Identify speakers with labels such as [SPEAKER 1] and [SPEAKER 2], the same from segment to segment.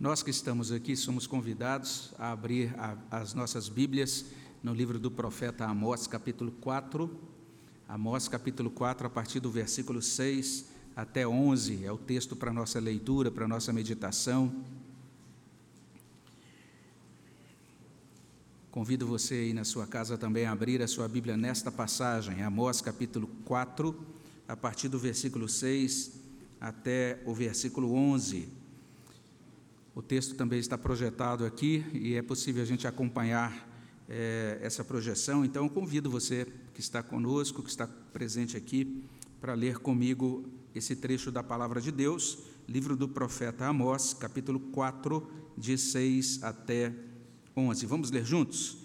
[SPEAKER 1] Nós que estamos aqui somos convidados a abrir a, as nossas Bíblias no livro do profeta Amós, capítulo 4. Amós, capítulo 4, a partir do versículo 6 até 11, é o texto para nossa leitura, para nossa meditação. Convido você aí na sua casa também a abrir a sua Bíblia nesta passagem, Amós capítulo 4, a partir do versículo 6 até o versículo 11. O texto também está projetado aqui e é possível a gente acompanhar é, essa projeção. Então, eu convido você que está conosco, que está presente aqui, para ler comigo esse trecho da palavra de Deus, livro do profeta Amós, capítulo 4, de 6 até 11. Vamos ler juntos?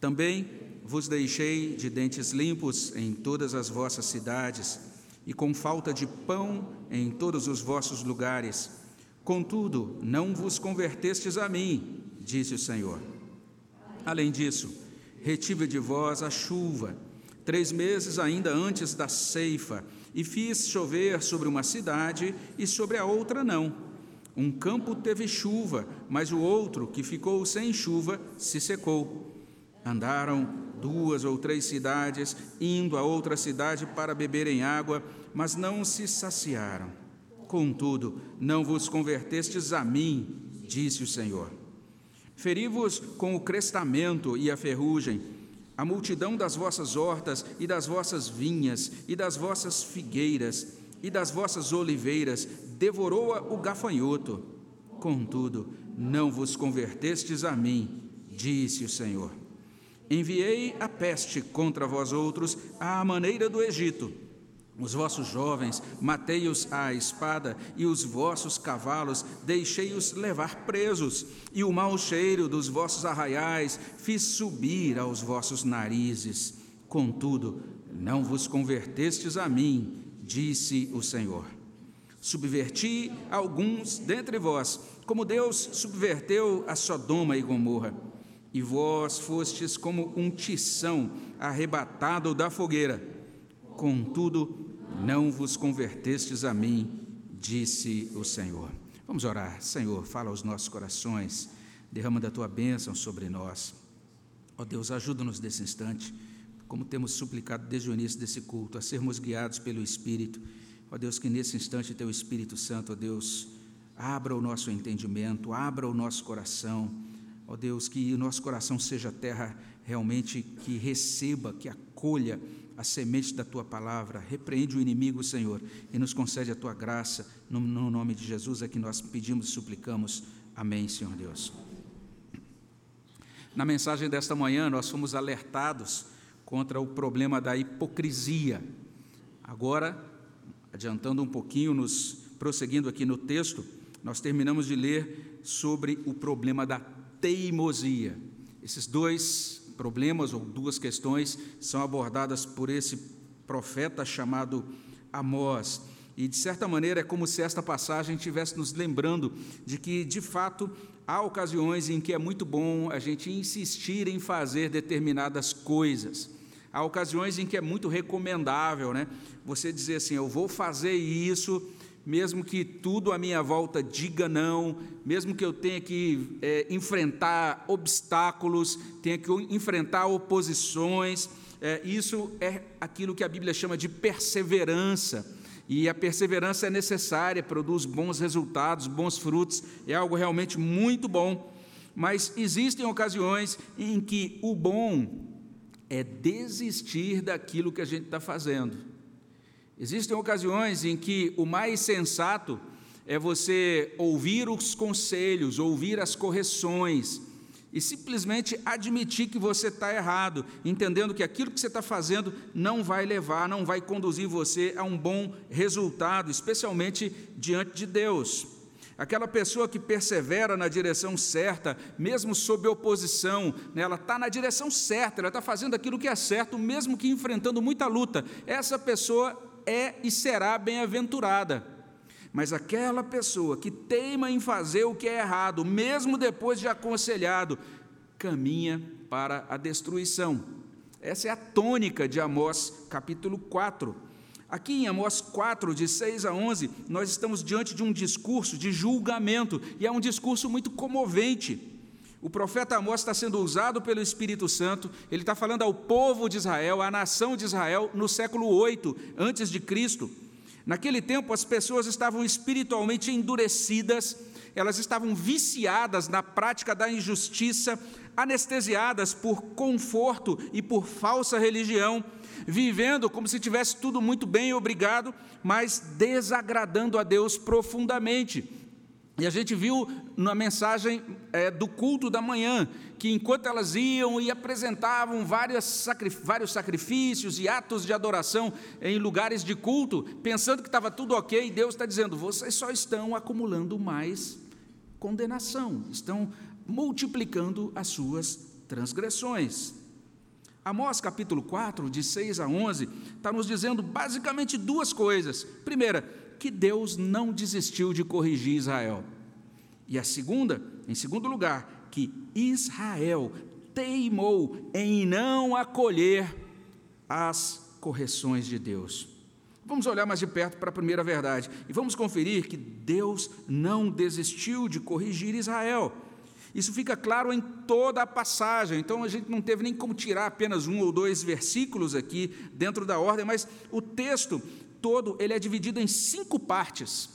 [SPEAKER 1] Também vos deixei de dentes limpos em todas as vossas cidades, e com falta de pão em todos os vossos lugares. Contudo, não vos convertestes a mim, disse o Senhor. Além disso, retive de vós a chuva, três meses ainda antes da ceifa, e fiz chover sobre uma cidade e sobre a outra não um campo teve chuva, mas o outro, que ficou sem chuva, se secou. Andaram duas ou três cidades, indo a outra cidade para beberem água, mas não se saciaram. Contudo, não vos convertestes a mim, disse o Senhor. Feri-vos com o crestamento e a ferrugem, a multidão das vossas hortas e das vossas vinhas e das vossas figueiras e das vossas oliveiras devorou-a o gafanhoto. Contudo, não vos convertestes a mim, disse o Senhor. Enviei a peste contra vós outros à maneira do Egito. Os vossos jovens matei-os à espada, e os vossos cavalos deixei-os levar presos, e o mau cheiro dos vossos arraiais fiz subir aos vossos narizes. Contudo, não vos convertestes a mim, disse o Senhor. Subverti alguns dentre vós, como Deus subverteu a Sodoma e Gomorra. E vós fostes como um tição arrebatado da fogueira. Contudo, não vos convertestes a mim, disse o Senhor. Vamos orar. Senhor, fala aos nossos corações, derrama da tua bênção sobre nós. Ó Deus, ajuda-nos nesse instante como temos suplicado desde o início desse culto, a sermos guiados pelo Espírito. Ó Deus, que nesse instante teu Espírito Santo, ó Deus, abra o nosso entendimento, abra o nosso coração. Ó Deus, que o nosso coração seja terra realmente que receba, que acolha a semente da tua palavra. Repreende o inimigo, Senhor, e nos concede a tua graça. No, no nome de Jesus é que nós pedimos e suplicamos. Amém, Senhor Deus. Na mensagem desta manhã, nós fomos alertados contra o problema da hipocrisia. Agora, adiantando um pouquinho, nos prosseguindo aqui no texto, nós terminamos de ler sobre o problema da teimosia. Esses dois problemas ou duas questões são abordadas por esse profeta chamado Amós. E de certa maneira é como se esta passagem estivesse nos lembrando de que, de fato, há ocasiões em que é muito bom a gente insistir em fazer determinadas coisas. Há ocasiões em que é muito recomendável, né? Você dizer assim: eu vou fazer isso, mesmo que tudo à minha volta diga não, mesmo que eu tenha que é, enfrentar obstáculos, tenha que enfrentar oposições. É, isso é aquilo que a Bíblia chama de perseverança. E a perseverança é necessária, produz bons resultados, bons frutos, é algo realmente muito bom. Mas existem ocasiões em que o bom é desistir daquilo que a gente está fazendo. Existem ocasiões em que o mais sensato é você ouvir os conselhos, ouvir as correções e simplesmente admitir que você está errado, entendendo que aquilo que você está fazendo não vai levar, não vai conduzir você a um bom resultado, especialmente diante de Deus. Aquela pessoa que persevera na direção certa, mesmo sob oposição, né, ela está na direção certa, ela está fazendo aquilo que é certo, mesmo que enfrentando muita luta. Essa pessoa é e será bem-aventurada. Mas aquela pessoa que teima em fazer o que é errado, mesmo depois de aconselhado, caminha para a destruição. Essa é a tônica de Amós capítulo 4. Aqui em Amós 4, de 6 a 11, nós estamos diante de um discurso de julgamento, e é um discurso muito comovente. O profeta Amós está sendo usado pelo Espírito Santo, ele está falando ao povo de Israel, à nação de Israel, no século 8 antes de Cristo. Naquele tempo, as pessoas estavam espiritualmente endurecidas, elas estavam viciadas na prática da injustiça, anestesiadas por conforto e por falsa religião, vivendo como se tivesse tudo muito bem, obrigado, mas desagradando a Deus profundamente. E a gente viu na mensagem é, do culto da manhã que enquanto elas iam e apresentavam vários sacrifícios e atos de adoração em lugares de culto, pensando que estava tudo ok, Deus está dizendo: vocês só estão acumulando mais condenação, estão multiplicando as suas transgressões. Amós capítulo 4, de 6 a 11, está nos dizendo basicamente duas coisas. Primeira, que Deus não desistiu de corrigir Israel. E a segunda, em segundo lugar, que Israel teimou em não acolher as correções de Deus. Vamos olhar mais de perto para a primeira verdade e vamos conferir que Deus não desistiu de corrigir Israel. Isso fica claro em toda a passagem, então a gente não teve nem como tirar apenas um ou dois versículos aqui dentro da ordem, mas o texto todo ele é dividido em cinco partes.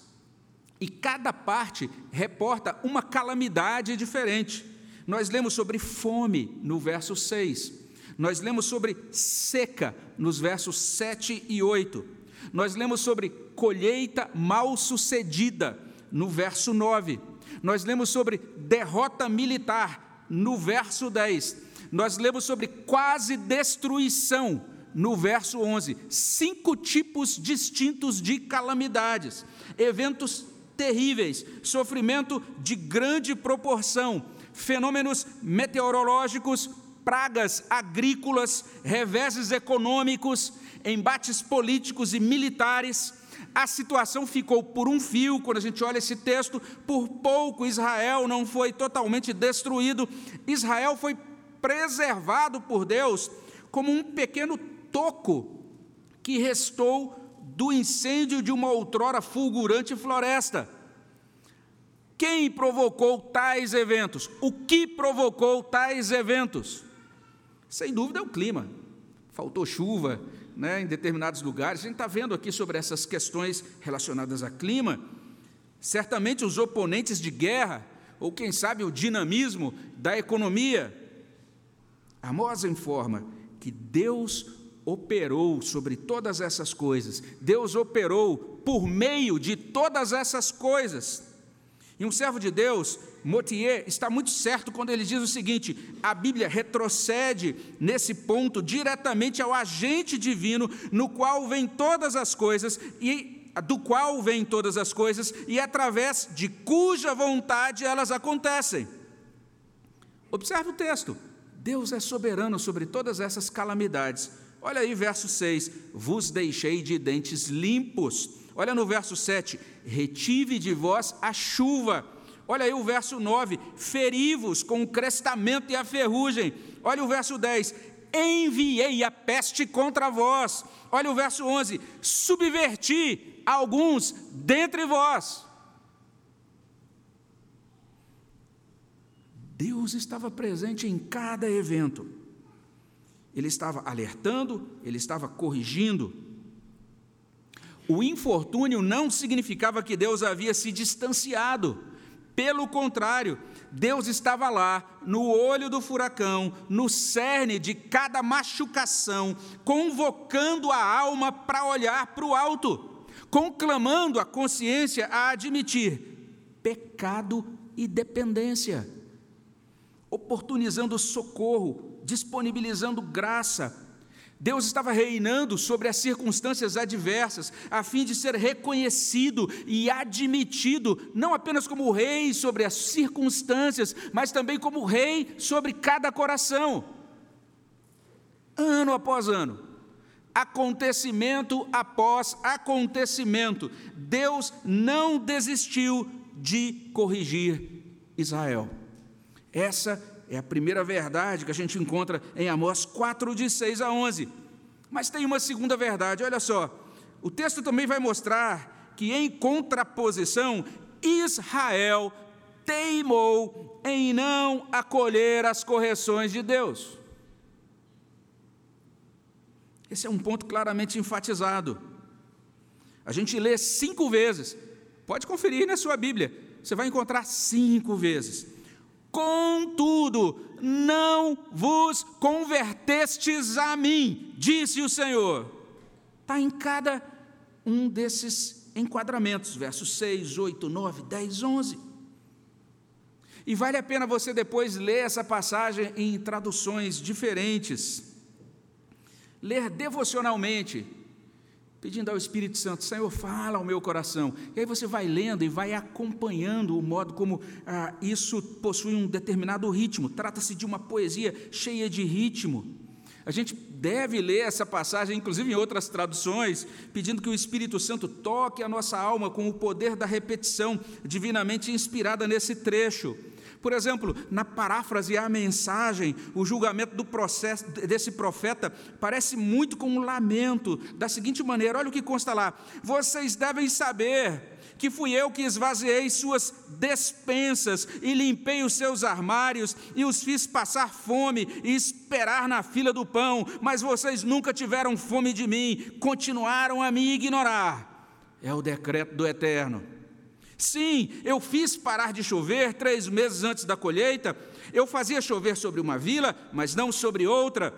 [SPEAKER 1] E cada parte reporta uma calamidade diferente. Nós lemos sobre fome no verso 6. Nós lemos sobre seca nos versos 7 e 8. Nós lemos sobre colheita mal sucedida no verso 9. Nós lemos sobre derrota militar no verso 10. Nós lemos sobre quase destruição no verso 11. Cinco tipos distintos de calamidades, eventos terríveis, sofrimento de grande proporção, fenômenos meteorológicos, pragas agrícolas, reveses econômicos, embates políticos e militares, a situação ficou por um fio, quando a gente olha esse texto, por pouco Israel não foi totalmente destruído, Israel foi preservado por Deus como um pequeno toco que restou do incêndio de uma outrora fulgurante floresta. Quem provocou tais eventos? O que provocou tais eventos? Sem dúvida é o clima. Faltou chuva, né, em determinados lugares. A gente está vendo aqui sobre essas questões relacionadas a clima. Certamente os oponentes de guerra, ou quem sabe o dinamismo da economia. Amós informa que Deus operou sobre todas essas coisas, Deus operou por meio de todas essas coisas. E um servo de Deus, Motier, está muito certo quando ele diz o seguinte: a Bíblia retrocede nesse ponto diretamente ao agente divino, no qual vem todas as coisas e do qual vêm todas as coisas e através de cuja vontade elas acontecem. Observe o texto. Deus é soberano sobre todas essas calamidades. Olha aí, verso 6: Vos deixei de dentes limpos Olha no verso 7, retive de vós a chuva. Olha aí o verso 9, feri-vos com o crestamento e a ferrugem. Olha o verso 10, enviei a peste contra vós. Olha o verso 11, subverti alguns dentre vós. Deus estava presente em cada evento. Ele estava alertando, ele estava corrigindo, o infortúnio não significava que Deus havia se distanciado. Pelo contrário, Deus estava lá, no olho do furacão, no cerne de cada machucação, convocando a alma para olhar para o alto, conclamando a consciência a admitir pecado e dependência, oportunizando socorro, disponibilizando graça, Deus estava reinando sobre as circunstâncias adversas, a fim de ser reconhecido e admitido, não apenas como rei sobre as circunstâncias, mas também como rei sobre cada coração. Ano após ano, acontecimento após acontecimento, Deus não desistiu de corrigir Israel. Essa é a primeira verdade que a gente encontra em Amós 4, de 6 a 11. Mas tem uma segunda verdade, olha só. o texto também vai mostrar que, em contraposição, Israel teimou em não acolher as correções de Deus. Esse é um ponto claramente enfatizado. A gente lê cinco vezes, pode conferir na sua Bíblia, você vai encontrar cinco vezes. Contudo, não vos convertestes a mim, disse o Senhor. Está em cada um desses enquadramentos, versos 6, 8, 9, 10, 11. E vale a pena você depois ler essa passagem em traduções diferentes ler devocionalmente, pedindo ao Espírito Santo, Senhor, fala ao meu coração. E aí você vai lendo e vai acompanhando o modo como ah, isso possui um determinado ritmo. Trata-se de uma poesia cheia de ritmo. A gente deve ler essa passagem, inclusive em outras traduções, pedindo que o Espírito Santo toque a nossa alma com o poder da repetição divinamente inspirada nesse trecho. Por exemplo, na paráfrase à mensagem, o julgamento do processo desse profeta parece muito com um lamento, da seguinte maneira: olha o que consta lá. Vocês devem saber que fui eu que esvaziei suas despensas e limpei os seus armários e os fiz passar fome e esperar na fila do pão, mas vocês nunca tiveram fome de mim, continuaram a me ignorar. É o decreto do Eterno. Sim, eu fiz parar de chover três meses antes da colheita. Eu fazia chover sobre uma vila, mas não sobre outra.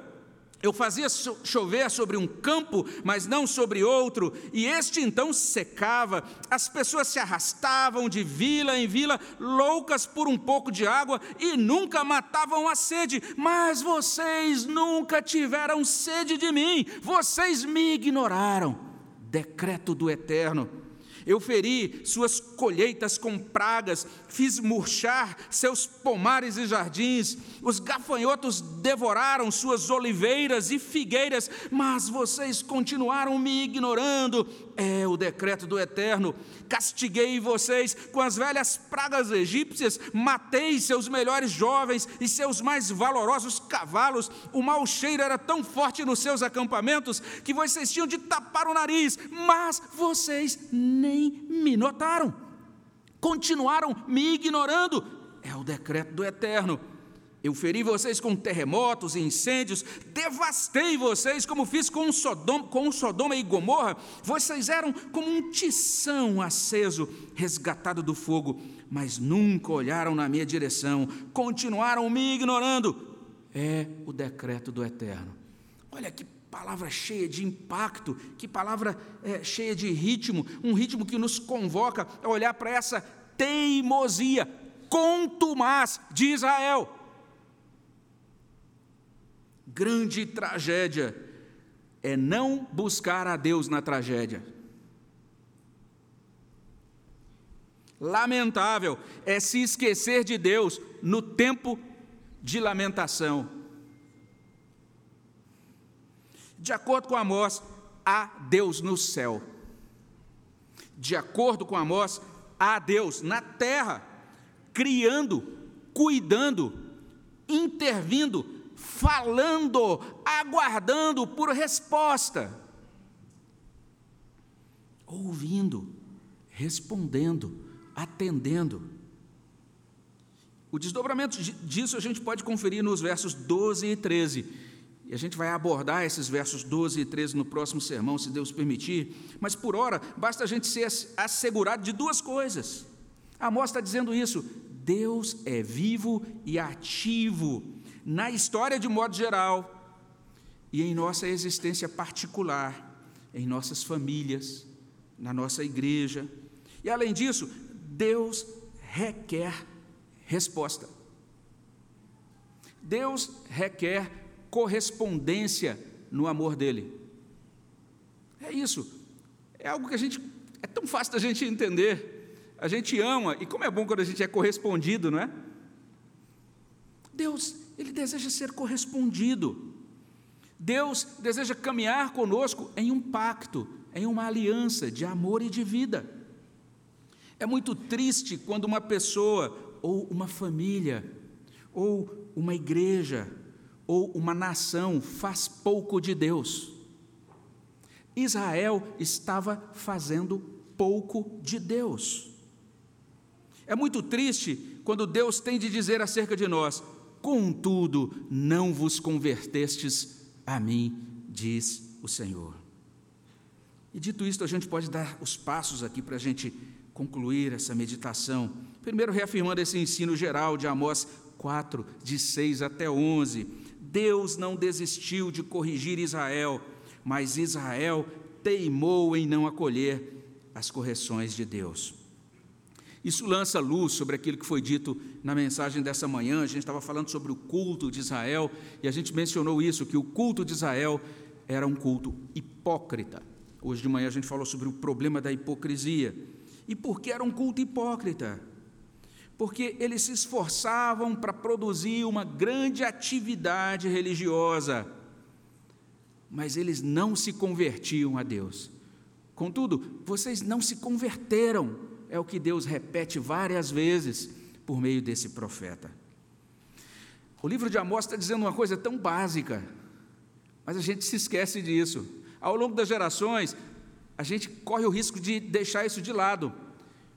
[SPEAKER 1] Eu fazia chover sobre um campo, mas não sobre outro, e este então secava. As pessoas se arrastavam de vila em vila, loucas por um pouco de água, e nunca matavam a sede. Mas vocês nunca tiveram sede de mim, vocês me ignoraram. Decreto do Eterno. Eu feri suas colheitas com pragas, fiz murchar seus pomares e jardins, os gafanhotos devoraram suas oliveiras e figueiras, mas vocês continuaram me ignorando. É o decreto do Eterno. Castiguei vocês com as velhas pragas egípcias, matei seus melhores jovens e seus mais valorosos cavalos. O mau cheiro era tão forte nos seus acampamentos que vocês tinham de tapar o nariz, mas vocês nem me notaram continuaram me ignorando. É o decreto do Eterno. Eu feri vocês com terremotos e incêndios, devastei vocês como fiz com Sodoma, com Sodoma e Gomorra. Vocês eram como um tição aceso, resgatado do fogo, mas nunca olharam na minha direção, continuaram me ignorando. É o decreto do Eterno. Olha que palavra cheia de impacto, que palavra é, cheia de ritmo, um ritmo que nos convoca a olhar para essa teimosia contumaz de Israel. Grande tragédia é não buscar a Deus na tragédia. Lamentável é se esquecer de Deus no tempo de lamentação. De acordo com Amós, há Deus no céu. De acordo com Amós, há Deus na terra, criando, cuidando, intervindo, falando, aguardando por resposta. Ouvindo, respondendo, atendendo. O desdobramento disso a gente pode conferir nos versos 12 e 13 e a gente vai abordar esses versos 12 e 13 no próximo sermão, se Deus permitir. Mas por hora, basta a gente ser assegurado de duas coisas. Amós está dizendo isso: Deus é vivo e ativo na história de modo geral e em nossa existência particular, em nossas famílias, na nossa igreja. E além disso, Deus requer resposta. Deus requer correspondência no amor dele. É isso. É algo que a gente é tão fácil da gente entender. A gente ama e como é bom quando a gente é correspondido, não é? Deus, ele deseja ser correspondido. Deus deseja caminhar conosco em um pacto, em uma aliança de amor e de vida. É muito triste quando uma pessoa ou uma família ou uma igreja ou uma nação faz pouco de Deus. Israel estava fazendo pouco de Deus. É muito triste quando Deus tem de dizer acerca de nós: Contudo, não vos convertestes a mim, diz o Senhor. E dito isto, a gente pode dar os passos aqui para a gente concluir essa meditação. Primeiro, reafirmando esse ensino geral de Amós 4, de 6 até 11. Deus não desistiu de corrigir Israel, mas Israel teimou em não acolher as correções de Deus. Isso lança luz sobre aquilo que foi dito na mensagem dessa manhã. A gente estava falando sobre o culto de Israel e a gente mencionou isso: que o culto de Israel era um culto hipócrita. Hoje de manhã a gente falou sobre o problema da hipocrisia. E por que era um culto hipócrita? Porque eles se esforçavam para produzir uma grande atividade religiosa, mas eles não se convertiam a Deus. Contudo, vocês não se converteram, é o que Deus repete várias vezes por meio desse profeta. O livro de Amós está dizendo uma coisa tão básica, mas a gente se esquece disso. Ao longo das gerações, a gente corre o risco de deixar isso de lado.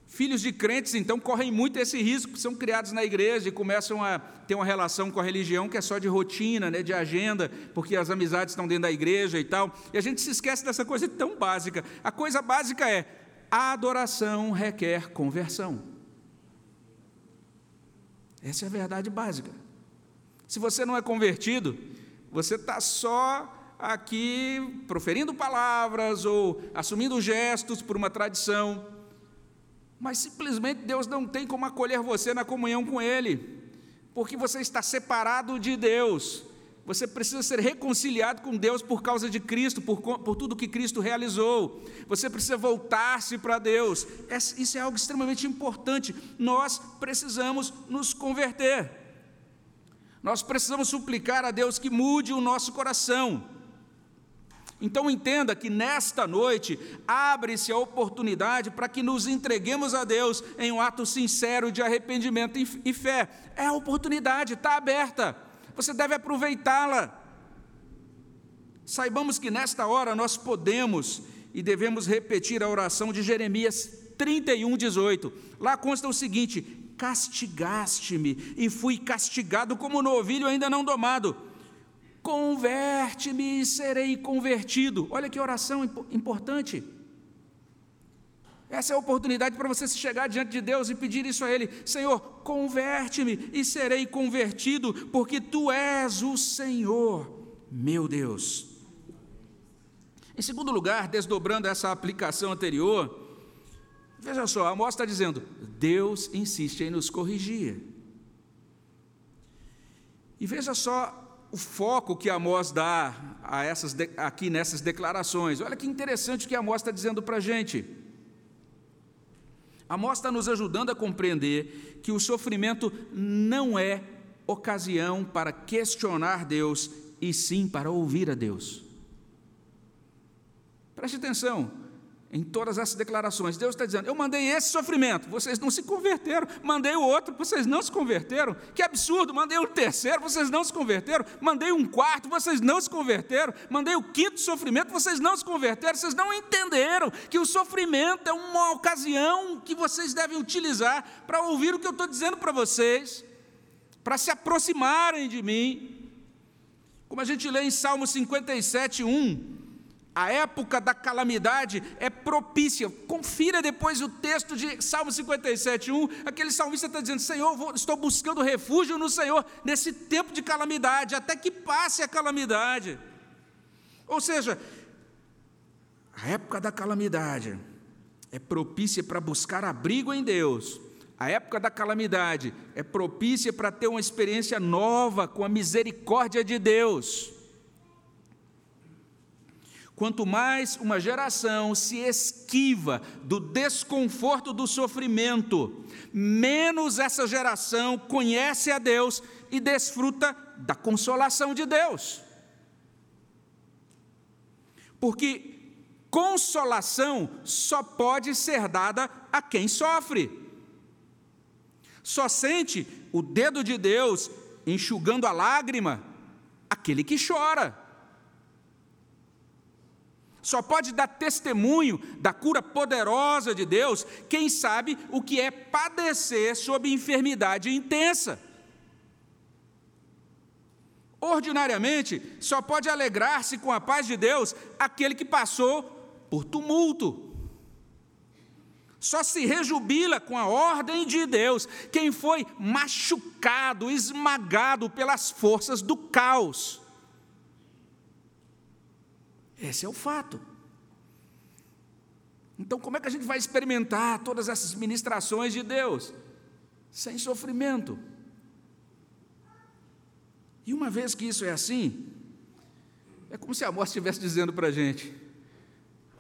[SPEAKER 1] Filhos de crentes, então, correm muito esse risco, são criados na igreja e começam a ter uma relação com a religião que é só de rotina, né, de agenda, porque as amizades estão dentro da igreja e tal. E a gente se esquece dessa coisa tão básica. A coisa básica é: a adoração requer conversão. Essa é a verdade básica. Se você não é convertido, você está só aqui proferindo palavras ou assumindo gestos por uma tradição, mas simplesmente Deus não tem como acolher você na comunhão com Ele, porque você está separado de Deus. Você precisa ser reconciliado com Deus por causa de Cristo, por, por tudo que Cristo realizou. Você precisa voltar-se para Deus. Isso é algo extremamente importante. Nós precisamos nos converter. Nós precisamos suplicar a Deus que mude o nosso coração. Então entenda que nesta noite abre-se a oportunidade para que nos entreguemos a Deus em um ato sincero de arrependimento e fé. É a oportunidade, está aberta. Você deve aproveitá-la. Saibamos que nesta hora nós podemos e devemos repetir a oração de Jeremias 31, 18. Lá consta o seguinte: Castigaste-me e fui castigado como novilho ainda não domado Converte-me e serei convertido. Olha que oração importante. Essa é a oportunidade para você se chegar diante de Deus e pedir isso a Ele: Senhor, converte-me e serei convertido, porque Tu és o Senhor, meu Deus. Em segundo lugar, desdobrando essa aplicação anterior, veja só, Amós está dizendo: Deus insiste em nos corrigir. E veja só o foco que Amós dá a essas, aqui nessas declarações. Olha que interessante o que Amós está dizendo para a gente. Amós está nos ajudando a compreender que o sofrimento não é ocasião para questionar Deus, e sim para ouvir a Deus. Preste atenção, em todas essas declarações. Deus está dizendo: Eu mandei esse sofrimento, vocês não se converteram. Mandei o outro, vocês não se converteram. Que absurdo! Mandei o terceiro, vocês não se converteram. Mandei um quarto, vocês não se converteram. Mandei o quinto sofrimento, vocês não se converteram. Vocês não entenderam que o sofrimento é uma ocasião que vocês devem utilizar para ouvir o que eu estou dizendo para vocês, para se aproximarem de mim. Como a gente lê em Salmo 57, 1 a época da calamidade é propícia. Confira depois o texto de Salmo 57, 1. Aquele salmista está dizendo: Senhor, vou, estou buscando refúgio no Senhor nesse tempo de calamidade, até que passe a calamidade. Ou seja, a época da calamidade é propícia para buscar abrigo em Deus. A época da calamidade é propícia para ter uma experiência nova com a misericórdia de Deus. Quanto mais uma geração se esquiva do desconforto do sofrimento, menos essa geração conhece a Deus e desfruta da consolação de Deus. Porque consolação só pode ser dada a quem sofre. Só sente o dedo de Deus enxugando a lágrima aquele que chora. Só pode dar testemunho da cura poderosa de Deus quem sabe o que é padecer sob enfermidade intensa. Ordinariamente, só pode alegrar-se com a paz de Deus aquele que passou por tumulto. Só se rejubila com a ordem de Deus quem foi machucado, esmagado pelas forças do caos. Esse é o fato. Então, como é que a gente vai experimentar todas essas ministrações de Deus? Sem sofrimento. E uma vez que isso é assim, é como se a morte estivesse dizendo para a gente: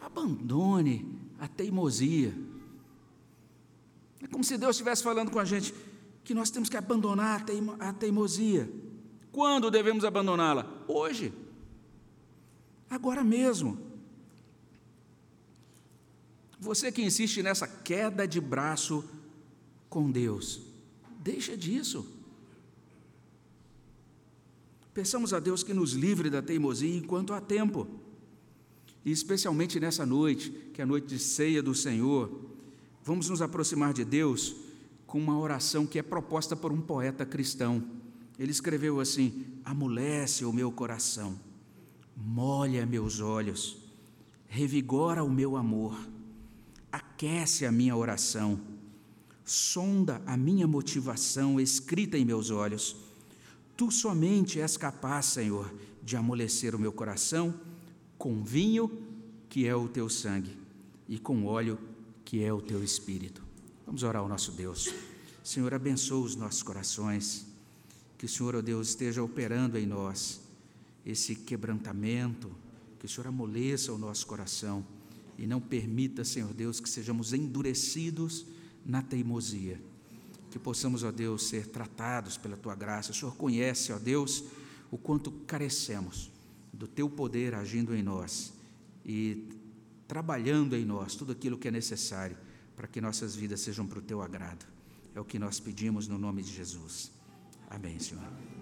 [SPEAKER 1] abandone a teimosia. É como se Deus estivesse falando com a gente que nós temos que abandonar a teimosia. Quando devemos abandoná-la? Hoje agora mesmo. Você que insiste nessa queda de braço com Deus, deixa disso. Peçamos a Deus que nos livre da teimosia enquanto há tempo. E especialmente nessa noite, que é a noite de ceia do Senhor, vamos nos aproximar de Deus com uma oração que é proposta por um poeta cristão. Ele escreveu assim: Amolece o meu coração molha meus olhos, revigora o meu amor, aquece a minha oração, sonda a minha motivação escrita em meus olhos. Tu somente és capaz, Senhor, de amolecer o meu coração com vinho, que é o teu sangue, e com óleo, que é o teu espírito. Vamos orar ao nosso Deus. Senhor, abençoa os nossos corações, que o Senhor, ó oh Deus, esteja operando em nós esse quebrantamento, que o Senhor amoleça o nosso coração e não permita, Senhor Deus, que sejamos endurecidos na teimosia. Que possamos, ó Deus, ser tratados pela tua graça. O Senhor conhece, ó Deus, o quanto carecemos do teu poder agindo em nós e trabalhando em nós tudo aquilo que é necessário para que nossas vidas sejam para o teu agrado. É o que nós pedimos no nome de Jesus. Amém, Senhor.